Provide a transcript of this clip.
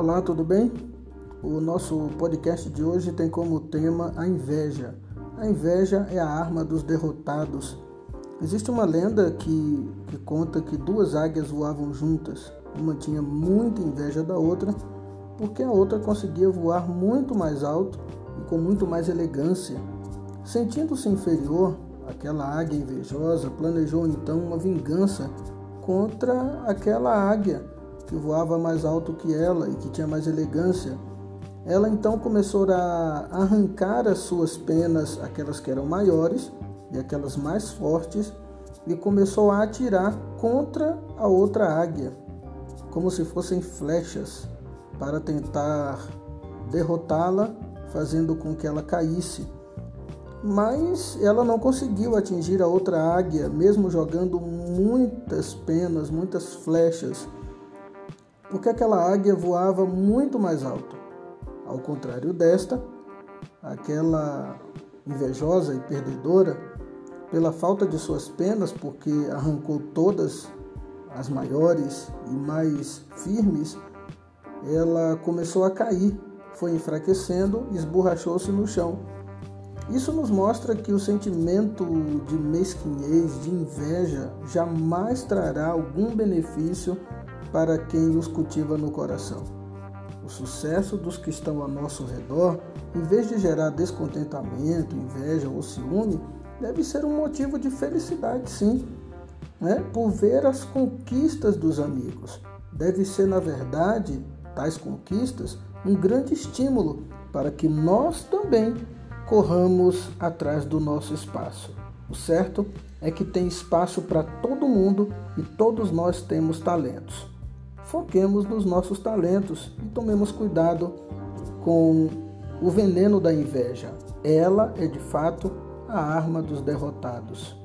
Olá, tudo bem? O nosso podcast de hoje tem como tema a inveja. A inveja é a arma dos derrotados. Existe uma lenda que, que conta que duas águias voavam juntas. Uma tinha muita inveja da outra, porque a outra conseguia voar muito mais alto e com muito mais elegância. Sentindo-se inferior, aquela águia invejosa planejou então uma vingança contra aquela águia que voava mais alto que ela e que tinha mais elegância. Ela então começou a arrancar as suas penas, aquelas que eram maiores e aquelas mais fortes, e começou a atirar contra a outra águia, como se fossem flechas, para tentar derrotá-la, fazendo com que ela caísse. Mas ela não conseguiu atingir a outra águia, mesmo jogando muitas penas, muitas flechas porque aquela águia voava muito mais alto. Ao contrário desta, aquela invejosa e perdedora, pela falta de suas penas, porque arrancou todas as maiores e mais firmes, ela começou a cair, foi enfraquecendo e esborrachou-se no chão. Isso nos mostra que o sentimento de mesquinhez, de inveja, jamais trará algum benefício para quem os cultiva no coração. O sucesso dos que estão ao nosso redor, em vez de gerar descontentamento, inveja ou ciúme, deve ser um motivo de felicidade, sim, né? por ver as conquistas dos amigos. Deve ser, na verdade, tais conquistas um grande estímulo para que nós também corramos atrás do nosso espaço. O certo é que tem espaço para todo mundo e todos nós temos talentos foquemos nos nossos talentos e tomemos cuidado com o veneno da inveja. Ela é de fato a arma dos derrotados.